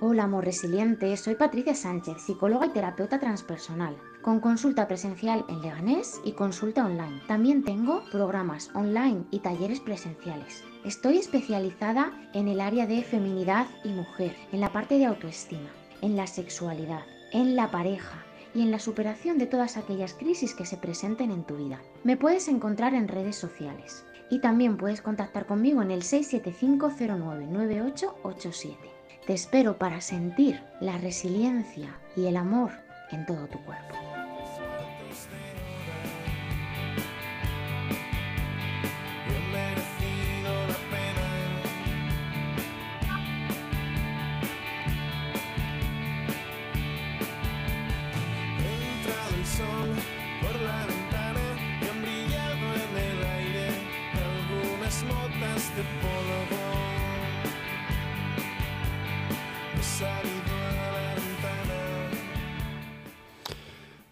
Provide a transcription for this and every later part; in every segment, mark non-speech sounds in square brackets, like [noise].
Hola, amor resiliente. Soy Patricia Sánchez, psicóloga y terapeuta transpersonal, con consulta presencial en Leganés y consulta online. También tengo programas online y talleres presenciales. Estoy especializada en el área de feminidad y mujer, en la parte de autoestima, en la sexualidad, en la pareja y en la superación de todas aquellas crisis que se presenten en tu vida. Me puedes encontrar en redes sociales y también puedes contactar conmigo en el 675099887. Te espero para sentir la resiliencia y el amor en todo tu cuerpo.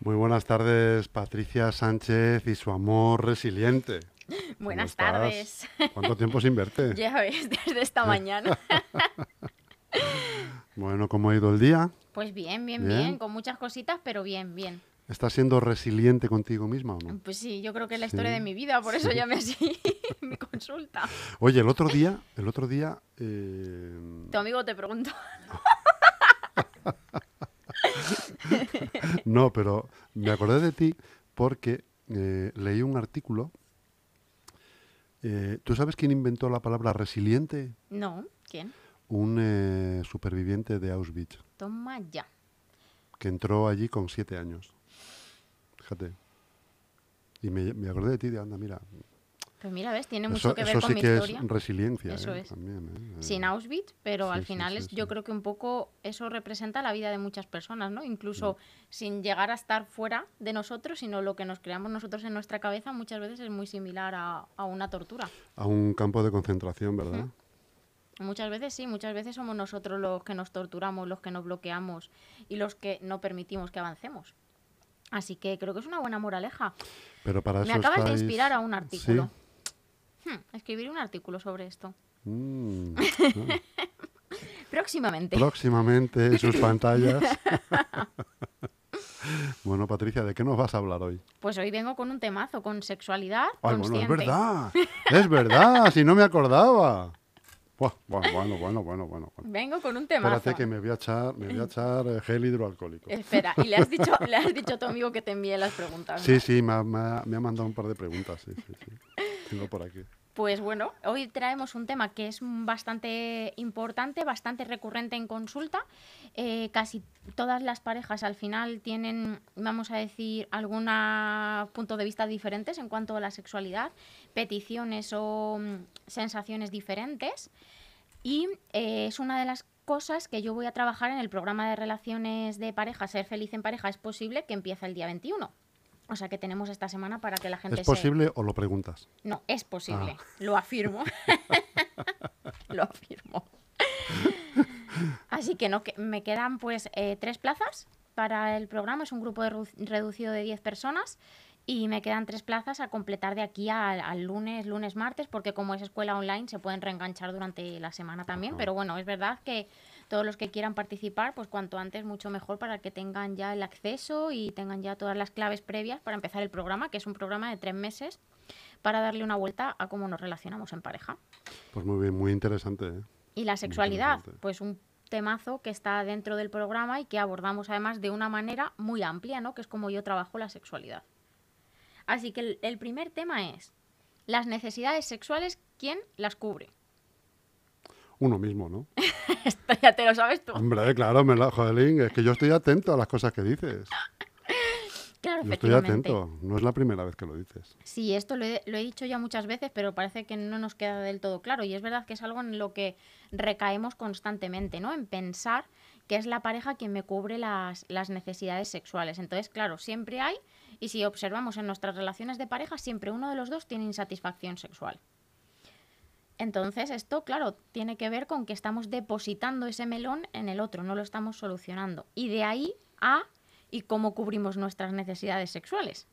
Muy buenas tardes, Patricia Sánchez y su amor resiliente. [laughs] Buenas tardes. [laughs] ¿Cuánto tiempo sin verte? [laughs] ya ves, desde esta mañana. bueno, ¿cómo ha ido el día? Pues bien, bien, bien, con muchas cositas, pero bien, bien. ¿Estás siendo resiliente contigo misma o no? Pues sí, yo creo que es la historia de mi vida, por eso llamé así mi consulta. Oye, el otro día, el otro día... Eh... Tu amigo te preguntó. [laughs] no, pero me acordé de ti porque eh, leí un artículo. Eh, ¿Tú sabes quién inventó la palabra resiliente? No, ¿quién? Un eh, superviviente de Auschwitz. Toma ya. Que entró allí con siete años. Fíjate. Y me, me acordé de ti, de anda, mira, pues mira, ves, tiene mucho que ver eso con sí mi que historia. es resiliencia. Eso ¿eh? es. También, ¿eh? Sin Auschwitz, pero Sí, al final sí, yo creo que un poco eso representa la vida de muchas personas, ¿no? Incluso Mm. sin llegar a estar fuera de nosotros, sino lo que nos creamos nosotros en nuestra cabeza muchas veces es muy similar a, a una tortura. A un campo de concentración, ¿verdad? Muchas veces sí, muchas veces somos nosotros los que nos torturamos, los que nos bloqueamos y los que no permitimos que avancemos. Así que creo que es una buena moraleja. Pero para Me eso acabas de inspirar a un artículo. Sí. Hmm, escribiré un artículo sobre esto. Mm, [laughs] Próximamente. próximamente en sus [laughs] pantallas. [laughs] bueno, Patricia, ¿de qué nos vas a hablar hoy? Pues hoy vengo con un temazo, con sexualidad Ay, bueno, consciente. es verdad. Es verdad, si no me acordaba. Buah, Bueno, bueno, bueno, bueno, bueno. bueno. Vengo con un temazo. Espérate que me voy a echar, me voy a echar eh, gel hidroalcohólico. Espera, y le has dicho, le has dicho a tu amigo que te envíe las preguntas. ¿no? Sí, sí, me ha, me ha- me ha mandado un par de preguntas, sí, sí, sí. Pues bueno, hoy traemos un tema que es bastante importante, bastante recurrente en consulta. Eh, casi todas las parejas al final tienen, vamos a decir, algún punto de vista diferentes en cuanto a la sexualidad, peticiones o mm, sensaciones diferentes. Y eh, es una de las cosas que yo voy a trabajar en el programa de relaciones de pareja, Ser feliz en pareja es posible, que empieza el día 21. O sea que tenemos esta semana para que la gente ¿Es se... posible o lo preguntas? No, es posible. Ah. Lo afirmo. [laughs] Lo afirmo. Así que no, que me quedan pues eh, tres plazas para el programa. Es un grupo de redu- reducido de 10 personas. Y me quedan tres plazas a completar de aquí al, al lunes, lunes, martes, porque como es escuela online se pueden reenganchar durante la semana también. Pero bueno, es verdad que todos los que quieran participar, pues cuanto antes mucho mejor para que tengan ya el acceso y tengan ya todas las claves previas para empezar el programa, que es un programa de tres meses para darle una vuelta a cómo nos relacionamos en pareja. Pues muy bien, muy interesante. ¿eh? Y la sexualidad, pues un temazo que está dentro del programa y que abordamos además de una manera muy amplia, ¿no? Que es como yo trabajo la sexualidad. Así que el, el primer tema es las necesidades sexuales, ¿quién las cubre? Uno mismo, ¿no? [laughs] Esto ya te lo sabes tú. Hombre, claro, me la, Jodelín, es que yo estoy atento a las cosas que dices. [laughs] Claro, Yo estoy atento, no es la primera vez que lo dices. Sí, esto lo he, lo he dicho ya muchas veces, pero parece que no nos queda del todo claro. Y es verdad que es algo en lo que recaemos constantemente, ¿no? En pensar que es la pareja quien me cubre las, las necesidades sexuales. Entonces, claro, siempre hay, y si observamos en nuestras relaciones de pareja, siempre uno de los dos tiene insatisfacción sexual. Entonces, esto, claro, tiene que ver con que estamos depositando ese melón en el otro, no lo estamos solucionando. Y de ahí a y cómo cubrimos nuestras necesidades sexuales.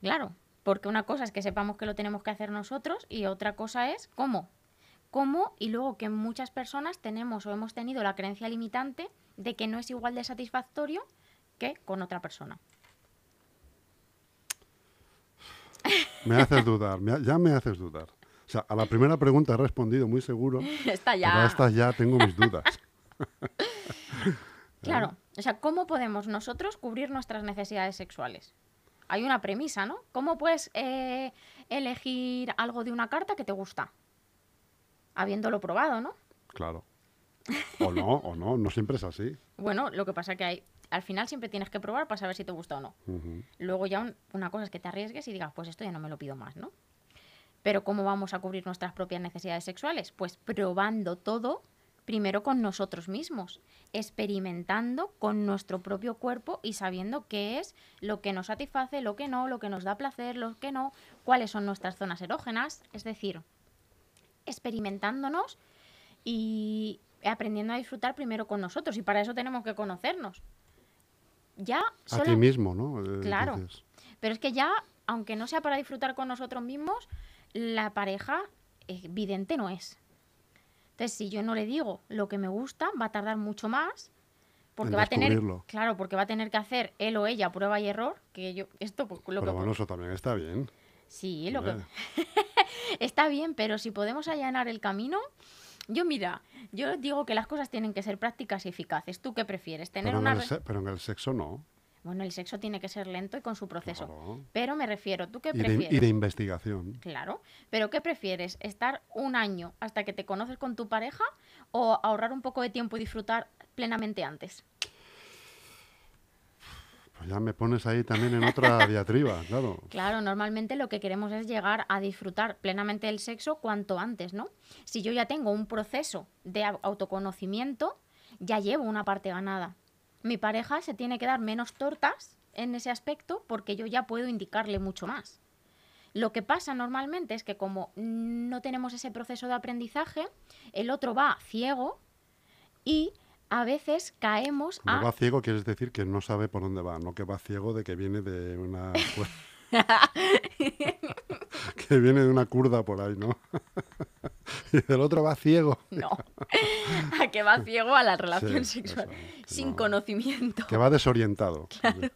Claro, porque una cosa es que sepamos que lo tenemos que hacer nosotros y otra cosa es cómo. cómo y luego que muchas personas tenemos o hemos tenido la creencia limitante de que no es igual de satisfactorio que con otra persona. Me haces dudar, ya me haces dudar. O sea, a la primera pregunta he respondido muy seguro, [laughs] Está pero a ya. esta ya tengo mis dudas. [laughs] [laughs] Claro, o sea, ¿cómo podemos nosotros cubrir nuestras necesidades sexuales? Hay una premisa, ¿no? ¿Cómo puedes eh, elegir algo de una carta que te gusta? Habiéndolo probado, ¿no? Claro. O no, o no, no siempre es así. Bueno, lo que pasa que hay, al final siempre tienes que probar para saber si te gusta o no. Luego ya un- una cosa es que te arriesgues y digas, pues esto ya no me lo pido más, ¿no? Pero ¿cómo vamos a cubrir nuestras propias necesidades sexuales? Pues probando todo primero con nosotros mismos, experimentando con nuestro propio cuerpo y sabiendo qué es lo que nos satisface, lo que no, lo que nos da placer, lo que no, cuáles son nuestras zonas erógenas, es decir, experimentándonos y aprendiendo a disfrutar primero con nosotros y para eso tenemos que conocernos. Ya A solo ti mismo, ¿no? Eh, Claro. pero es que ya, aunque no sea para disfrutar con nosotros mismos, la pareja evidente no es. Entonces, si yo no le digo lo que me gusta, va a tardar mucho más. Porque En va a tener, claro, porque va a tener que hacer él o ella prueba y error, que yo esto pues, lo Pero que bueno, eso también está bien. sí, lo que [laughs] está bien, pero si podemos allanar el camino, yo mira, yo digo que las cosas tienen que ser prácticas y eficaces. ¿Tú qué prefieres? Tener Pero en, una el pero en el sexo no. Bueno, el sexo tiene que ser lento y con su proceso. Claro. Pero me refiero, ¿tú qué Y de, prefieres? y de investigación. Claro, pero ¿qué prefieres? ¿Estar un año hasta que te conoces con tu pareja o ahorrar un poco de tiempo y disfrutar plenamente antes? Pues ya me pones ahí también en otra [laughs] diatriba, claro. Claro, normalmente lo que queremos es llegar a disfrutar plenamente el sexo cuanto antes, ¿no? Si yo ya tengo un proceso de au- autoconocimiento, ya llevo una parte ganada. Mi pareja se tiene que dar menos tortas en ese aspecto porque yo ya puedo indicarle mucho más. Lo que pasa normalmente es que como no tenemos ese proceso de aprendizaje, el otro va ciego y a veces caemos a... va ciego quieres decir que no sabe por dónde va, no que va ciego de que viene de una... [laughs] [laughs] que viene de una curda por ahí, ¿no? [laughs] [laughs] y el otro va ciego. No, [laughs] a que va ciego a la relación Sí, sexual, eso, sin no- conocimiento, Que va desorientado. [laughs]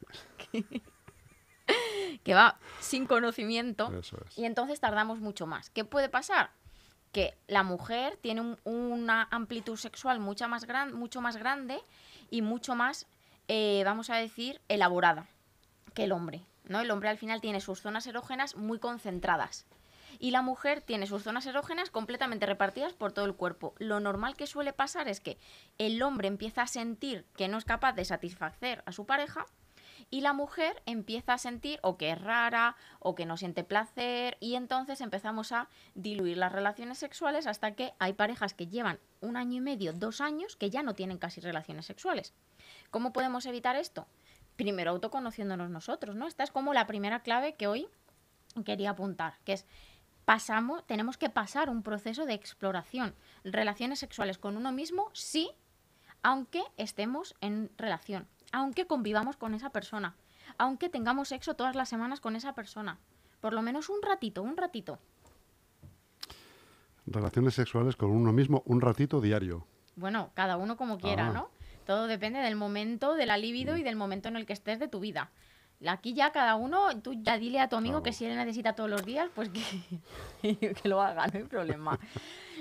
que va sin conocimiento Eso es. y entonces tardamos mucho más. ¿Qué puede pasar? Que la mujer tiene un- una amplitud sexual mucho más, gran, mucho más grande y mucho más, eh, vamos a decir, elaborada que el hombre. ¿no? El hombre al final tiene sus zonas erógenas muy concentradas. Y la mujer tiene sus zonas erógenas completamente repartidas por todo el cuerpo. Lo normal que suele pasar es que el hombre empieza a sentir que no es capaz de satisfacer a su pareja y la mujer empieza a sentir o que es rara o que no siente placer y entonces empezamos a diluir las relaciones sexuales hasta que hay parejas que llevan un año y medio, dos años que ya no tienen casi relaciones sexuales. ¿Cómo podemos evitar esto? Primero autoconociéndonos nosotros, ¿no? Esta es como la primera clave que hoy quería apuntar, que es pasamos, tenemos que pasar un proceso de exploración. Relaciones sexuales con uno mismo, sí, aunque estemos en relación, aunque convivamos con esa persona, aunque tengamos sexo todas las semanas con esa persona. Por lo menos un ratito, un ratito. Relaciones sexuales con uno mismo un ratito diario. Bueno, cada uno como quiera, Ah. ¿no? Todo depende del momento, de la libido y del momento en el que estés de tu vida. Aquí ya cada uno, tú ya dile a tu amigo Claro. que si él necesita todos los días, pues que, [laughs] que lo haga, no hay problema. [laughs]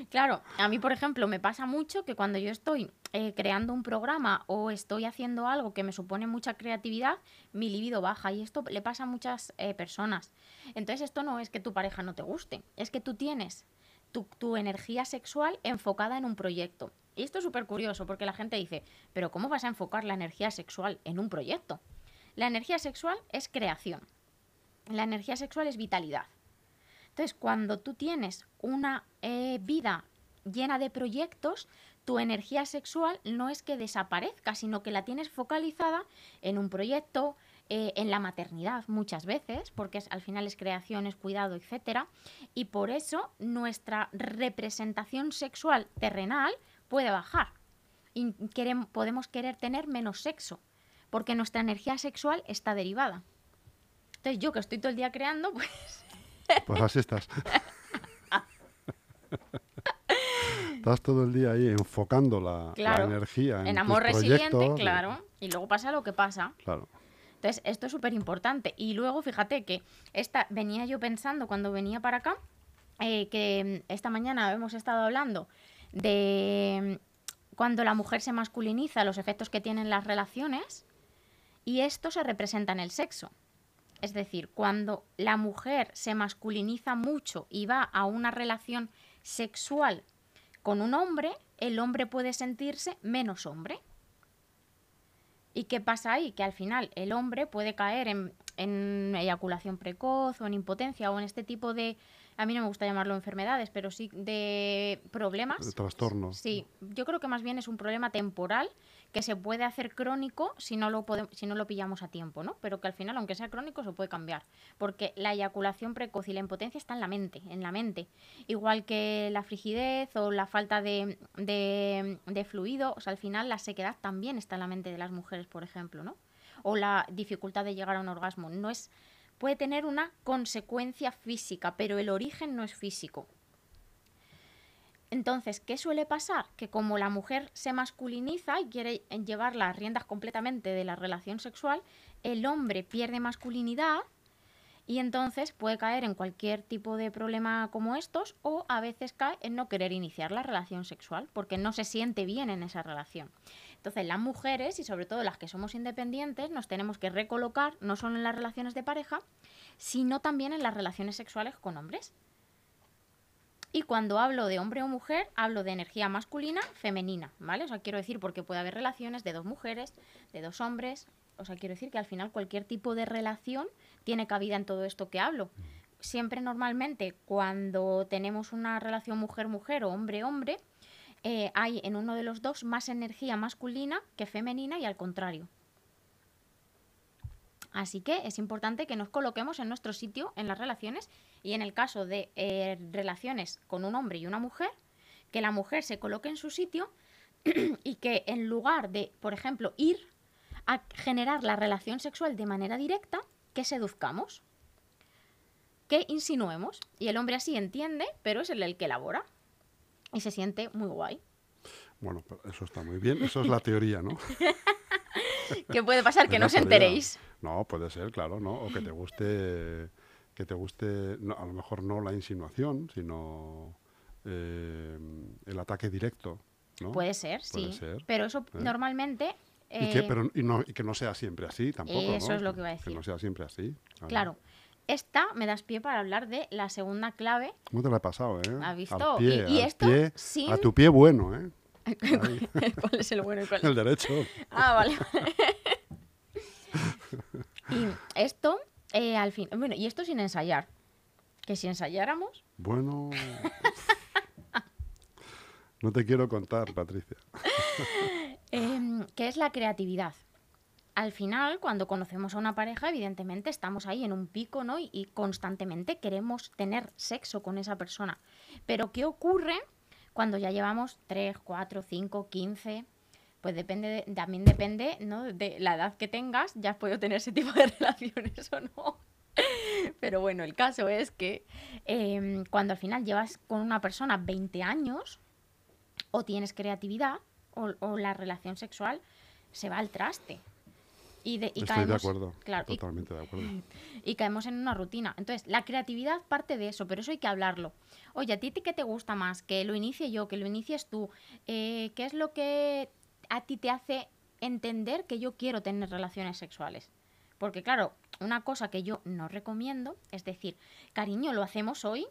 Claro, a mí, por ejemplo, me pasa mucho que cuando yo estoy eh, creando un programa o estoy haciendo algo que me supone mucha creatividad, mi libido baja y esto le pasa a muchas eh, personas. Entonces esto no es que tu pareja no te guste, es que tú tienes tu, tu energía sexual enfocada en un proyecto. Y esto es súper curioso porque la gente dice, pero ¿cómo vas a enfocar la energía sexual en un proyecto? La energía sexual es creación. La energía sexual es vitalidad. Entonces, cuando tú tienes una eh, vida llena de proyectos, tu energía sexual no es que desaparezca, sino que la tienes focalizada en un proyecto, eh, en la maternidad muchas veces, porque al final es creación, es cuidado, etcétera, y por eso nuestra representación sexual terrenal puede bajar. Y podemos querer tener menos sexo, porque nuestra energía sexual está derivada. Entonces yo que estoy todo el día creando, [laughs] pues Pues así estás. [laughs] Estás todo el día ahí enfocando la, energía en, En tus amor resiliente, claro. Y luego pasa lo que pasa. Claro. Entonces, esto es súper importante. Y luego, fíjate que esta, venía yo pensando cuando venía para acá, eh, que mm, esta mañana hemos estado hablando de mm, cuando la mujer se masculiniza, los efectos que tienen las relaciones, y esto se representa en el sexo. Es decir, cuando la mujer se masculiniza mucho y va a una relación sexual con un hombre, el hombre puede sentirse menos hombre. ¿Y qué pasa ahí? Que al final el hombre puede caer en, en eyaculación precoz o en impotencia o en este tipo de, a mí no me gusta llamarlo enfermedades, pero sí de problemas. De trastornos. Sí, yo creo que más bien es un problema temporal que se puede hacer crónico si no lo podemos, si no lo pillamos a tiempo, ¿no? Pero que al final, aunque sea crónico, se puede cambiar. Porque la eyaculación precoz y la impotencia está en la mente, en la mente. Igual que la frigidez o la falta de, de, de fluido, o sea, al final la sequedad también está en la mente de las mujeres, por ejemplo, ¿no? O la dificultad de llegar a un orgasmo. No es, puede tener una consecuencia física, pero el origen no es físico. Entonces, ¿qué suele pasar? Que como la mujer se masculiniza y quiere llevar las riendas completamente de la relación sexual, el hombre pierde masculinidad y entonces puede caer en cualquier tipo de problema como estos o a veces cae en no querer iniciar la relación sexual porque no se siente bien en esa relación. Entonces, las mujeres y sobre todo las que somos independientes nos tenemos que recolocar no solo en las relaciones de pareja, sino también en las relaciones sexuales con hombres. Y cuando hablo de hombre o mujer, hablo de energía masculina, femenina, ¿vale? O sea, quiero decir porque puede haber relaciones de dos mujeres, de dos hombres. O sea, quiero decir que al final cualquier tipo de relación tiene cabida en todo esto que hablo. Siempre normalmente cuando tenemos una relación mujer-mujer o hombre-hombre, eh, hay en uno de los dos más energía masculina que femenina y al contrario. Así que es importante que nos coloquemos en nuestro sitio en las relaciones y en el caso de eh, relaciones con un hombre y una mujer, que la mujer se coloque en su sitio [clears throat] y que en lugar de, por ejemplo, ir a generar la relación sexual de manera directa, que seduzcamos, que insinuemos. Y el hombre así entiende, pero es él el que elabora. Y se siente muy guay. Bueno, pero eso está muy bien. Eso es la teoría, ¿no? [laughs] ¿Qué puede pasar? [laughs] Que no os enteréis. No, puede ser, claro, ¿no? O que te guste, que te guste, no, a lo mejor no la insinuación, sino eh, el ataque directo, ¿no? Puede ser, Puede sí. ser, Pero eso ¿eh? normalmente... Y que, eh, pero, y, no, y que no sea siempre así tampoco, Eso ¿no? es lo que iba a Que decir. no sea siempre así. Claro. Esta me das pie para hablar de la segunda clave. ¿Cómo te la he pasado, eh? ¿Has visto? Al pie, Y- y al esto pie, sin- A tu pie bueno, ¿eh? [laughs] ¿Cuál es el bueno y cuál [laughs] El derecho. Ah, vale. [laughs] y esto, eh, al fin, bueno, y esto sin ensayar. Que si ensayáramos, Bueno... No te quiero contar, Patricia. em, que es la creatividad. Al final, cuando conocemos a una pareja, evidentemente estamos ahí en un pico, ¿no? Y, constantemente queremos tener sexo con esa persona. Pero, ¿qué ocurre cuando ya llevamos 3, 4, 5, 15? Pues depende, de- también depende, ¿no? De la edad que tengas, ya has podido tener ese tipo de [laughs] relaciones o no. Pero bueno, el caso es que em, cuando al final llevas con una persona 20 años, o tienes creatividad, o la relación sexual se va al traste. Y, de, y Estoy caemos, de acuerdo. claro, y- totalmente de acuerdo. [laughs] y caemos en una rutina. Entonces, la creatividad parte de eso, pero eso hay que hablarlo. Oye, ¿a ti qué te gusta más? Que lo inicie yo, que lo inicies tú. Eh, ¿Qué es lo que a ti te hace entender que yo quiero tener relaciones sexuales? Porque claro, una cosa que yo no recomiendo es decir, cariño, lo hacemos hoy.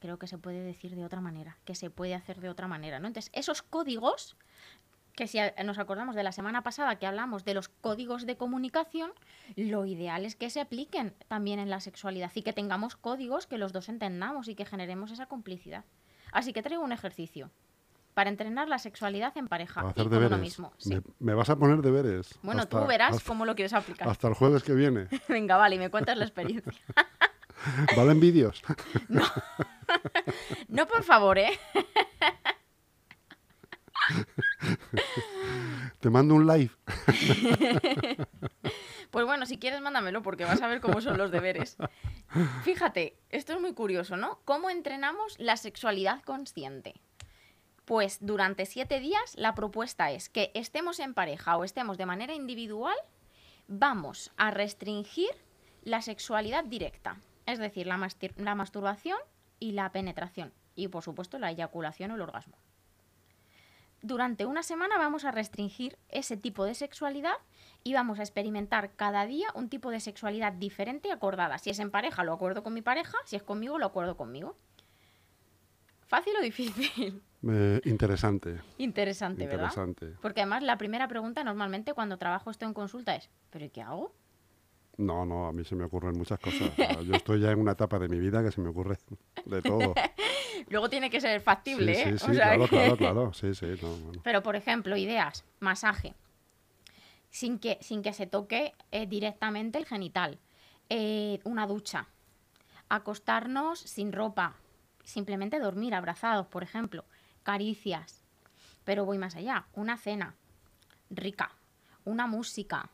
Creo que se puede decir de otra manera, que se puede hacer de otra manera, ¿no? Entonces, esos códigos que si nos acordamos de la semana pasada que hablamos de los códigos de comunicación, lo ideal es que se apliquen también en la sexualidad y que tengamos códigos que los dos entendamos y que generemos esa complicidad. Así que traigo un ejercicio para entrenar la sexualidad en pareja y hacer uno deberes. mismo. sí. Me, me vas a poner deberes. Bueno, hasta- tú verás hasta- cómo lo quieres aplicar. Hasta el jueves que viene. [laughs] Venga, vale, y me cuentas la experiencia. [laughs] ¿Valen vídeos? [laughs] No, por favor, ¿eh? Te mando un live. [laughs] Pues bueno, si quieres, mándamelo porque vas a ver cómo son los deberes. Fíjate, esto es muy curioso, ¿no? ¿Cómo entrenamos la sexualidad consciente? Pues durante siete días la propuesta es que estemos en pareja o estemos de manera individual, vamos a restringir la sexualidad directa, es decir, la, la masturbación y la penetración, y por supuesto la eyaculación o el orgasmo. Durante una semana vamos a restringir ese tipo de sexualidad y vamos a experimentar cada día un tipo de sexualidad diferente y acordada. Si es en pareja, lo acuerdo con mi pareja, si es conmigo, lo acuerdo conmigo. ¿Fácil o difícil? Eh, interesante, Interesante, ¿verdad? interesante. Porque además la primera pregunta normalmente cuando trabajo esto en consulta es, ¿pero y qué hago? No, no, a mí se me ocurren muchas cosas. Yo estoy ya en una etapa de mi vida que se me ocurre de todo. [laughs] Luego tiene que ser factible, sí, ¿eh? sí, O sí, sea claro, que- claro, [laughs] claro. Sí, sí, no, bueno. Pero, por ejemplo, ideas, masaje, sin que, sin que se toque eh, directamente el genital, eh, una ducha, acostarnos sin ropa, simplemente dormir abrazados, por ejemplo, caricias. Pero voy más allá, una cena rica, una música,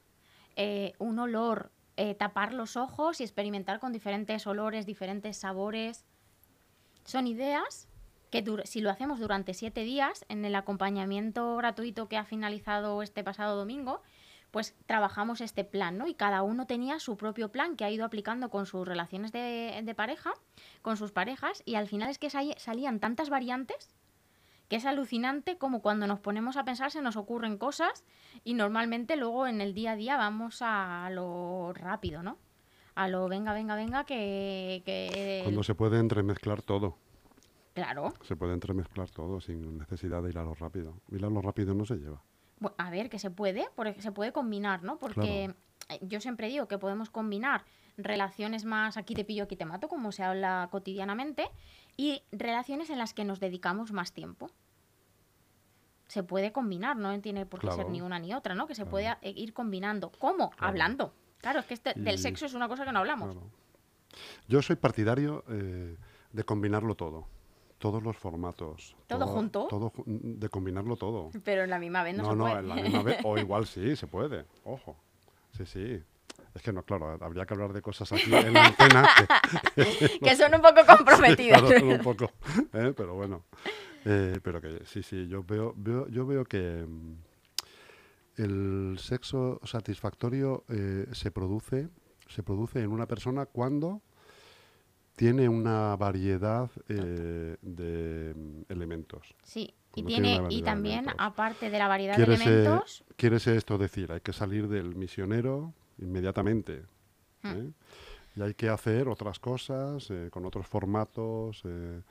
eh, un olor, tapar los ojos y experimentar con diferentes olores, diferentes sabores. Son ideas que si lo hacemos durante siete días, en el acompañamiento gratuito que ha finalizado este pasado domingo, pues trabajamos este plan, ¿no? Y cada uno tenía su propio plan que ha ido aplicando con sus relaciones de, de pareja, con sus parejas, y al final es que salían tantas variantes que es alucinante como cuando nos ponemos a pensar se nos ocurren cosas y normalmente luego en el día a día vamos a lo rápido, ¿no? A lo venga, venga, venga, que... que Cuando se puede entremezclar todo. Claro. Se puede entremezclar todo sin necesidad de ir a lo rápido. Ir a lo rápido no se lleva. A ver, que se puede, porque se puede combinar, ¿no? Porque eh, yo siempre digo que podemos combinar relaciones más aquí te pillo, aquí te mato, como se habla cotidianamente, y relaciones en las que nos dedicamos más tiempo. Se puede combinar, no tiene por qué ser ni una ni otra, ¿no? Que se puede eh, ir combinando. ¿Cómo? Hablando. Claro, es que este- del Y- sexo es una cosa que no hablamos. Claro. Yo soy partidario eh, de combinarlo todo. Todos los formatos. ¿Todo junto? todo de combinarlo todo. Pero en la misma vez no, No, se no, puede. en la misma vez. O igual [laughs] sí, se puede. Ojo. Sí, sí. Es que no, claro, habría que hablar de cosas aquí en la antena. que- [laughs] que [laughs] son un poco comprometidas. Claro, un poco, ¿eh? pero bueno. Eh, pero que sí, sí, yo veo, veo, yo veo que mm, el sexo satisfactorio eh, se produce, se produce en una persona cuando tiene una variedad eh, de mm, elementos. Sí, y, tiene y también, aparte de la variedad de ¿Quieres, eh, elementos, ¿Quieres esto decir? Hay que salir del misionero inmediatamente. Hmm. ¿eh? Y hay que hacer otras cosas eh, con otros formatos, eh,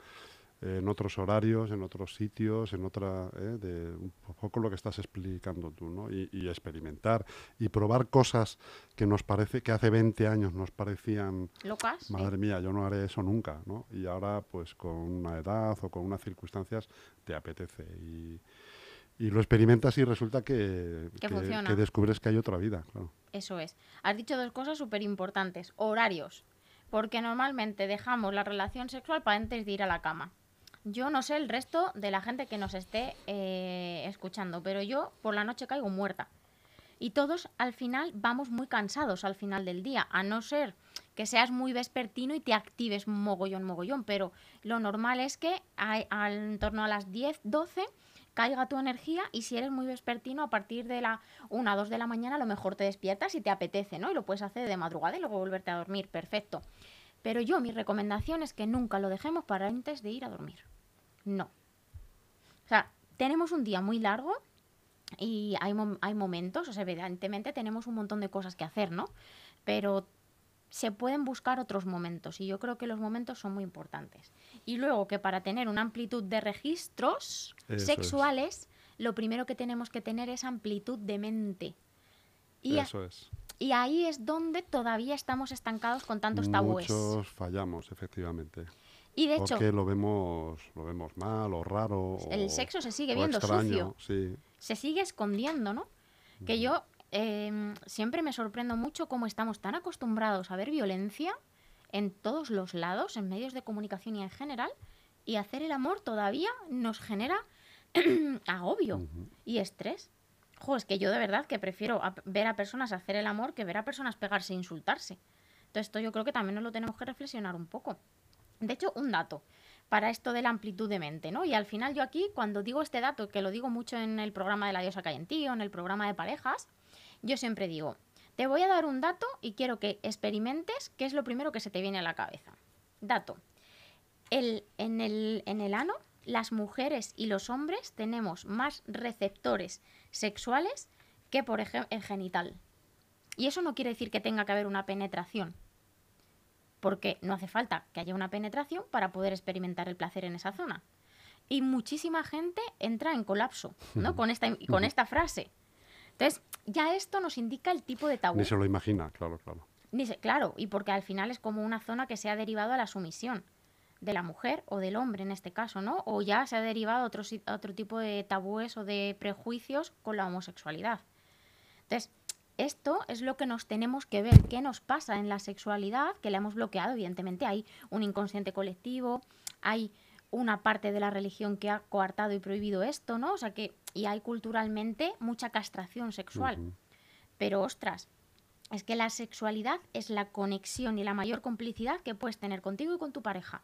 en otros horarios, en otros sitios, en otra, eh, de un poco lo que estás explicando tú, ¿no? Y, y experimentar y probar cosas que nos parece que hace 20 años nos parecían locas. Madre mía, yo no haré eso nunca, ¿no? Y ahora, pues con una edad o con unas circunstancias, te apetece. Y, y lo experimentas y resulta que, Que funciona. que descubres que hay otra vida, claro. Eso es. Has dicho dos cosas súper importantes. Horarios. Porque normalmente dejamos la relación sexual para antes de ir a la cama. Yo no sé el resto de la gente que nos esté eh, escuchando, pero yo por la noche caigo muerta. Y todos al final vamos muy cansados al final del día, a no ser que seas muy vespertino y te actives mogollón, mogollón. Pero lo normal es que a- en torno a las 10, 12 caiga tu energía y si eres muy vespertino a partir de la 1 2 de la mañana a lo mejor te despiertas y te apetece, ¿no? Y lo puedes hacer de madrugada y luego volverte a dormir, perfecto. Pero yo mi recomendación es que nunca lo dejemos para antes de ir a dormir. No. O sea, tenemos un día muy largo y hay, mom- hay momentos, o sea, evidentemente tenemos un montón de cosas que hacer, ¿no? Pero se pueden buscar otros momentos y yo creo que los momentos son muy importantes. Y luego que para tener una amplitud de registros Eso es. sexuales, lo primero que tenemos que tener es amplitud de mente. Y, Eso es. y ahí es donde todavía estamos estancados con tantos tabúes. Muchos fallamos, efectivamente. Y de hecho, porque lo vemos, lo vemos mal o raro. el o- sexo se sigue viendo extraño, sucio. Sí, se sigue escondiendo, ¿no? Que yo em, siempre me sorprendo mucho cómo estamos tan acostumbrados a ver violencia en todos los lados, en medios de comunicación y en general, y hacer el amor todavía nos genera [clears throat] agobio y estrés. Jo, es que yo de verdad que prefiero a- ver a personas hacer el amor que ver a personas pegarse e insultarse. Entonces esto yo creo que también nos lo tenemos que reflexionar un poco. De hecho, un dato. para esto de la amplitud de mente, ¿no? Y al final yo aquí, cuando digo este dato, que lo digo mucho en el programa de la diosa en ti o en el programa de parejas, yo siempre digo, te voy a dar un dato y quiero que experimentes qué es lo primero que se te viene a la cabeza. Dato. El, en el ano, las mujeres y los hombres tenemos más receptores sexuales que, por ejemplo, el genital. Y eso no quiere decir que tenga que haber una penetración, porque no hace falta que haya una penetración para poder experimentar el placer en esa zona. Y muchísima gente entra en colapso, ¿no? Con esta, con esta frase. Entonces, ya esto nos indica el tipo de tabú. Ni se lo imagina, claro, claro. Ni se- claro, y porque al final es como una zona que se ha derivado a la sumisión de la mujer o del hombre en este caso, ¿no? O ya se ha derivado a otro, a otro tipo de tabúes o de prejuicios con la homosexualidad. Entonces, esto es lo que nos tenemos que ver, qué nos pasa en la sexualidad, que la hemos bloqueado, evidentemente hay un inconsciente colectivo, hay una parte de la religión que ha coartado y prohibido esto, ¿no? O sea que, y hay culturalmente mucha castración sexual. Pero ostras, es que la sexualidad es la conexión y la mayor complicidad que puedes tener contigo y con tu pareja.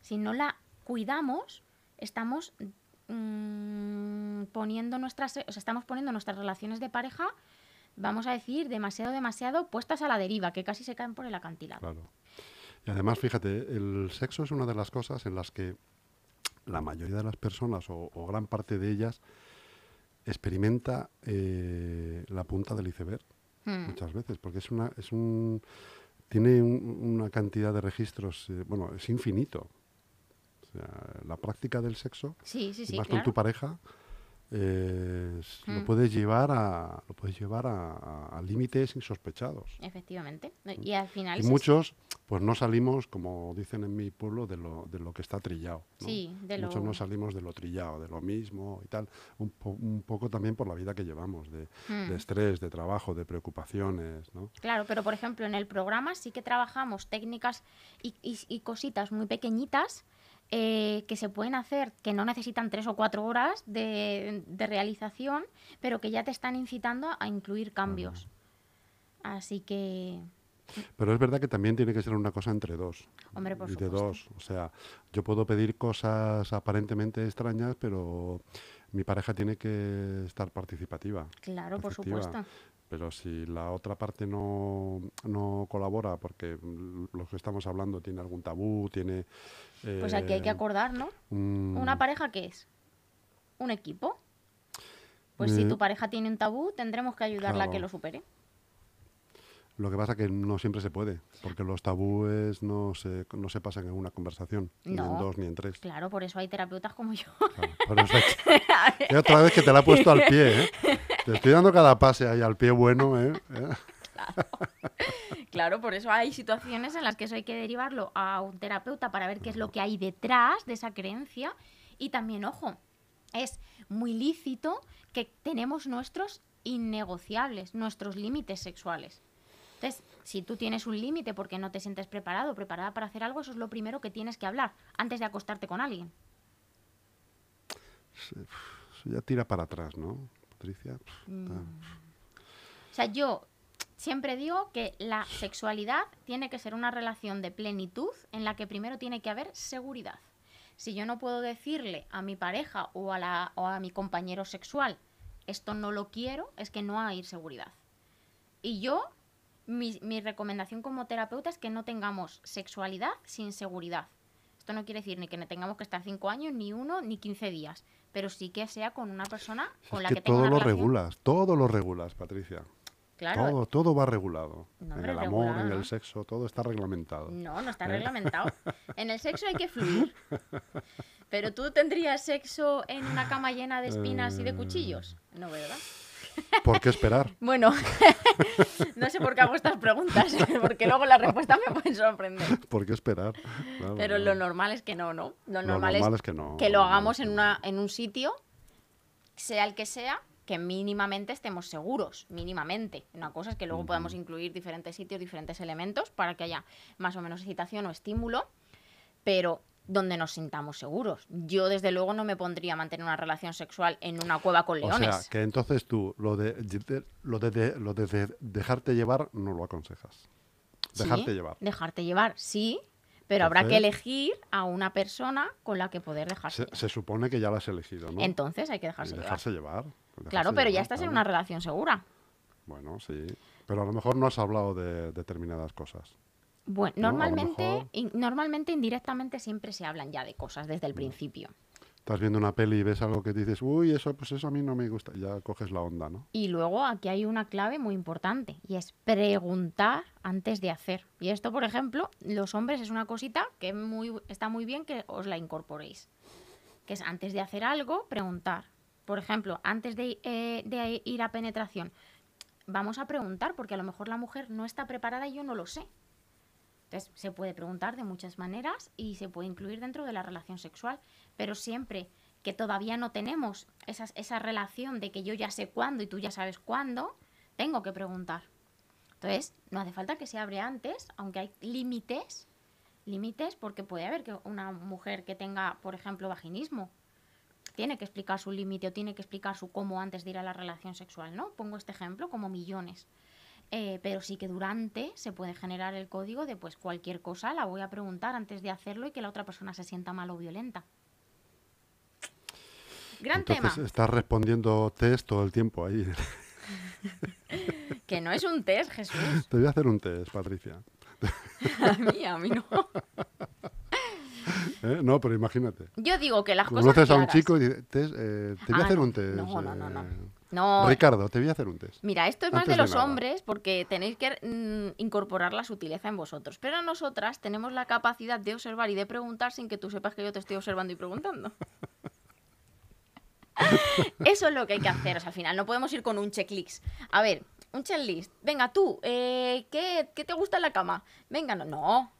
Si no la cuidamos, estamos mm, poniendo nuestras, o sea, estamos poniendo nuestras relaciones de pareja, vamos a decir, demasiado, demasiado puestas a la deriva, que casi se caen por el acantilado. Claro. Y además, fíjate, el sexo es una de las cosas en las que la mayoría de las personas, o, o gran parte de ellas, experimenta eh, la punta del iceberg Hmm. muchas veces, porque es una, es un, tiene un- una cantidad de registros, eh, bueno, es infinito. O sea, la práctica del sexo, Sí, sí, sí, más con tu pareja, eh, Mm. lo puedes llevar a, lo puedes llevar a, a- a límites insospechados. Efectivamente. Y al final Y muchos, pues no salimos, como dicen en mi pueblo, de lo, de lo que está trillado. ¿no? Sí, de Muchos lo- no salimos de lo trillado, de lo mismo y tal. Un, po- un poco también por la vida que llevamos, de, Mm. de estrés, de trabajo, de preocupaciones, ¿no? Claro, pero por ejemplo en el programa sí que trabajamos técnicas y, y- y cositas muy pequeñitas eh, que se pueden hacer, que no necesitan tres o cuatro horas de, de realización, pero que ya te están incitando a incluir cambios. Así que, Pero es verdad que también tiene que ser una cosa entre dos. Hombre, por de supuesto. dos. O sea, yo puedo pedir cosas aparentemente extrañas, pero mi pareja tiene que estar participativa. claro, por supuesto. Pero si la otra parte no, no colabora, porque mm, lo que estamos hablando tiene algún tabú, tiene... Pues aquí hay que eh, acordar, ¿no? un- ¿Una pareja qué es? ¿Un equipo? Pues si Eh, tu pareja tiene un tabú, tendremos que ayudarla a que lo supere. Lo que pasa que no siempre se puede, porque los tabúes no se, no se pasan en una conversación, ni en No. dos ni en tres. Claro, por eso hay terapeutas como yo. Claro, por eso hay [laughs] [laughs] otra vez que te la he puesto al pie, ¿eh? Te estoy dando cada pase ahí al pie bueno, ¿eh? [laughs] [laughs] Claro, por eso hay situaciones en las que eso hay que derivarlo a un terapeuta para ver qué es lo que hay detrás de esa creencia. Y también, ojo, es muy lícito que tenemos nuestros innegociables, nuestros límites sexuales. Entonces, si tú tienes un límite porque no te sientes preparado o preparada para hacer algo, eso es lo primero que tienes que hablar antes de acostarte con alguien. Eso ya tira para atrás, ¿no, Patricia? Mm. O sea, yo siempre digo que la sexualidad tiene que ser una relación de plenitud en la que primero tiene que haber seguridad. Si yo no puedo decirle a mi pareja o a, la, o a mi compañero sexual, esto no lo quiero, es que no hay seguridad. Y yo, mi, mi recomendación como terapeuta es que no tengamos sexualidad sin seguridad. Esto no quiere decir ni que no tengamos que estar cinco años, ni uno, ni 15 días, pero sí que sea con una persona con es la que que, tenga todo una lo relación. regulas, todo lo regulas, Patricia. Claro, Todo, todo va regulado. No, en el amor, regulado, en ¿no? el sexo, todo está reglamentado. No, no está ¿Eh? reglamentado. [laughs] En el sexo hay que fluir. Pero tú tendrías sexo en una cama llena de espinas y de cuchillos. No, ¿verdad? [laughs] ¿Por qué esperar? [laughs] Bueno, no sé por qué hago estas preguntas, porque luego las respuestas me pueden sorprender. ¿Por qué esperar? Claro, Pero lo normal es que no, ¿no? Lo Lo normal, es, es que no, que lo hagamos una, en un sitio, sea el que sea, que mínimamente estemos seguros, mínimamente. Una cosa es que luego podamos incluir diferentes sitios, diferentes elementos para que haya más o menos excitación o estímulo, pero donde nos sintamos seguros. Yo, desde luego, no me pondría a mantener una relación sexual en una cueva con O leones. sea, que entonces tú lo de, de- lo de, de- lo de de- dejarte llevar no lo aconsejas. Sí, Dejarte llevar. Dejarte llevar, sí, Pero habrá que elegir a una persona con la que poder dejarse. Se, se supone que ya la has elegido, ¿no? Entonces hay que dejarse llevar. dejarse llevar. Dejarse Claro, pero ya estás en una relación segura. Bueno, sí. Pero a lo mejor no has hablado de determinadas cosas. Bueno, No, normalmente, mejor- in- normalmente indirectamente siempre se hablan ya de cosas desde el principio. Estás viendo una peli y ves algo que dices, uy, eso, pues eso a mí no me gusta. Ya coges la onda, ¿no? Y luego aquí hay una clave muy importante y es preguntar antes de hacer. Y esto, por ejemplo, los hombres es una cosita que muy, está muy bien que os la incorporéis. Que es antes de hacer algo, preguntar. Por ejemplo, antes de, eh, de ir a penetración, vamos a preguntar porque a lo mejor la mujer no está preparada y yo no lo sé. Entonces, se puede preguntar de muchas maneras y se puede incluir dentro de la relación sexual, pero siempre que todavía no tenemos esas- esa relación de que yo ya sé cuándo y tú ya sabes cuándo, tengo que preguntar. Entonces, no hace falta que se abre antes, aunque hay límites, límites porque puede haber que una mujer que tenga, por ejemplo, vaginismo, tiene que explicar su límite o tiene que explicar su cómo antes de ir a la relación sexual, ¿no? Pongo este ejemplo como millones. Eh, pero sí que durante se puede generar el código de pues cualquier cosa la voy a preguntar antes de hacerlo y que la otra persona se sienta mal o violenta. Gran Entonces tema, estás respondiendo test todo el tiempo ahí. [laughs] que no es un test, Jesús. Te voy a hacer un test, Patricia. [laughs] A mí, a mí no. [laughs] [laughs] ¿Eh? No, pero imagínate. Yo digo que las cosas Conoces a un claras. chico y dices, "Test, eh, te voy a Ah, hacer no. un test. No, no, no, no. eh, No, Ricardo, te voy a hacer un test. Mira, esto es más de de los nada. hombres porque tenéis que mm, incorporar la sutileza en vosotros. Pero nosotras tenemos la capacidad de observar y de preguntar sin que tú sepas que yo te estoy observando y preguntando. [laughs] Eso es lo que hay que hacer. O sea, al final no podemos ir con un checklist. A ver, un checklist. Venga, tú, eh, ¿qué, qué te gusta en la cama? Venga, no, no.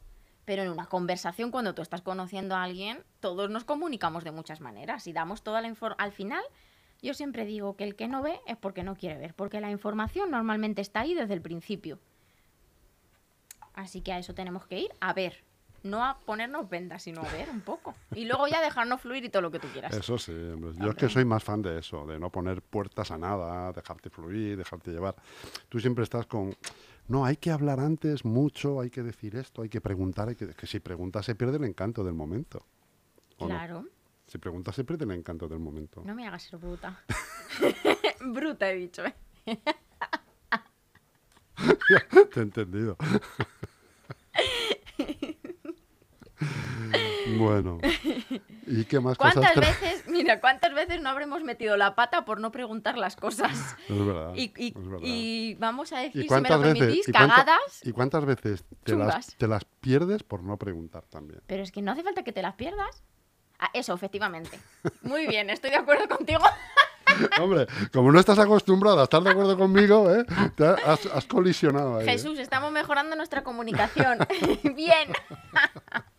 Pero en una conversación, cuando tú estás conociendo a alguien, todos nos comunicamos de muchas maneras y damos toda la información. Al final, yo siempre digo que el que no ve es porque no quiere ver, porque la información normalmente está ahí desde el principio. Así que a eso tenemos que ir a ver. No a ponernos vendas, sino a ver un poco. Y luego ya dejarnos fluir y todo lo que tú quieras. Eso sí, hombre. yo es que soy más fan de eso, de no poner puertas a nada, dejarte fluir, dejarte llevar. Tú siempre estás con, no, hay que hablar antes mucho, hay que decir esto, hay que preguntar, hay que, que si preguntas se pierde el encanto del momento. ¿o no? Claro. Si preguntas se pierde el encanto del momento. No me hagas ser bruta. [laughs] bruta he dicho, ¿eh? [laughs] Te he entendido. [laughs] bueno. ¿Y qué más cosas? ¿Cuántas tra- veces, mira, cuántas veces no habremos metido la pata por no preguntar las cosas? Es verdad. Y, y- es verdad. y vamos a decir, ¿Y si me lo veces? permitís, y cuánta- cagadas. ¿Y cuántas veces te las, te las pierdes por no preguntar también? Pero es que no hace falta que te las pierdas. Ah, eso, efectivamente. Muy bien, estoy de acuerdo contigo. [laughs] Hombre, como no estás acostumbrada a estar de acuerdo conmigo, ¿eh? Te has, has colisionado ahí. ¿eh? Jesús, estamos mejorando nuestra comunicación. [laughs] bien. [laughs]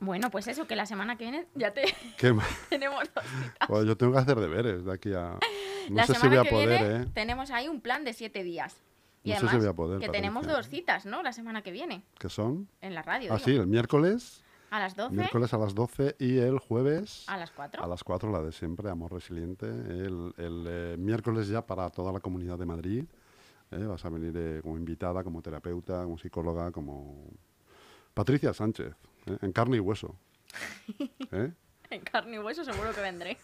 Bueno, pues eso, que la semana que viene ya te [laughs] Qué [laughs] tenemos dos citas. Pues yo tengo que hacer deberes de aquí a... [laughs] No la sé si semana voy a que poder, viene ¿eh? tenemos ahí un plan de siete días. Y No sé si además, voy a poder, que tenemos dos citas, ¿no? La semana que viene, ¿Qué son? en la radio. Ah, digo. sí, el miércoles. A las 12, Miércoles a las 12 y el jueves a las 4. a las 4, la de siempre, Amor Resiliente. El, el, eh, miércoles ya para toda la comunidad de Madrid. ¿eh? Vas a venir eh, como invitada, como terapeuta, como psicóloga, como Patricia Sánchez, ¿eh? en carne y hueso. [laughs] ¿Eh? En carne y hueso seguro que vendré.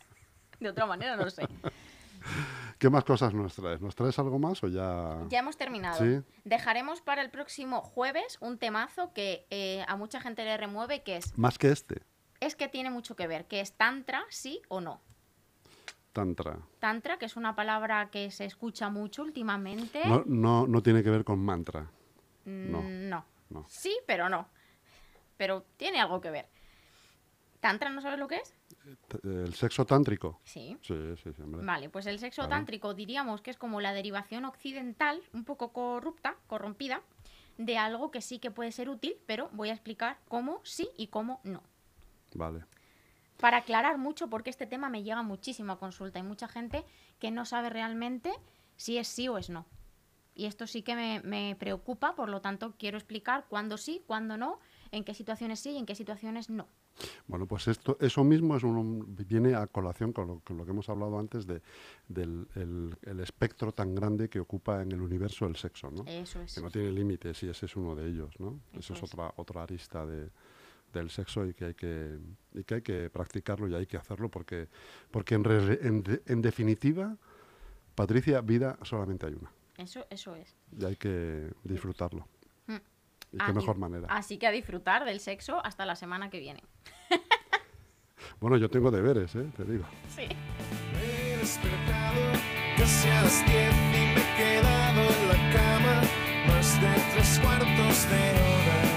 De otra manera no sé. [laughs] ¿Qué más cosas nos traes? ¿Nos traes algo más o ya...? Ya hemos terminado. Sí. Dejaremos para el próximo jueves un temazo que eh, a mucha gente le remueve, que es, Más que este, es que tiene mucho que ver, que es tantra, sí o no. Tantra. Tantra, que es una palabra que se escucha mucho últimamente. No, no, no tiene que ver con mantra. Mm, no, no. no. Sí, pero no. Pero tiene algo que ver. ¿Tantra no sabes lo que es? T- El sexo tántrico. Sí. Sí, sí, sí, hombre. Vale, pues el sexo Claro. tántrico diríamos que es como la derivación occidental, un poco corrupta, corrompida, de algo que sí que puede ser útil, pero voy a explicar cómo sí y cómo no. Vale. Para aclarar mucho, porque este tema me llega muchísimo a consulta. Hay mucha gente que no sabe realmente si es sí o es no. Y esto sí que me, me preocupa, por lo tanto quiero explicar cuándo sí, cuándo no, en qué situaciones sí y en qué situaciones no. Bueno, pues esto, eso mismo es un, viene a colación con lo, con lo, que hemos hablado antes de, del el, el espectro tan grande que ocupa en el universo el sexo, ¿no? Eso es. Que no tiene límites y ese es uno de ellos, ¿no? Eso Eso es, es. otra otra arista de, del sexo y que hay que y que hay que practicarlo y hay que hacerlo porque porque en, re- en, de- en definitiva Patricia vida solamente hay una Eso, eso es. y hay que disfrutarlo. Y Ah, qué y- mejor manera Así que a disfrutar del sexo hasta la semana que viene. [laughs] bueno yo tengo deberes ¿eh? te digo Sí. Me he despertado casi a las diez y me he quedado en la cama más de tres cuartos de hora.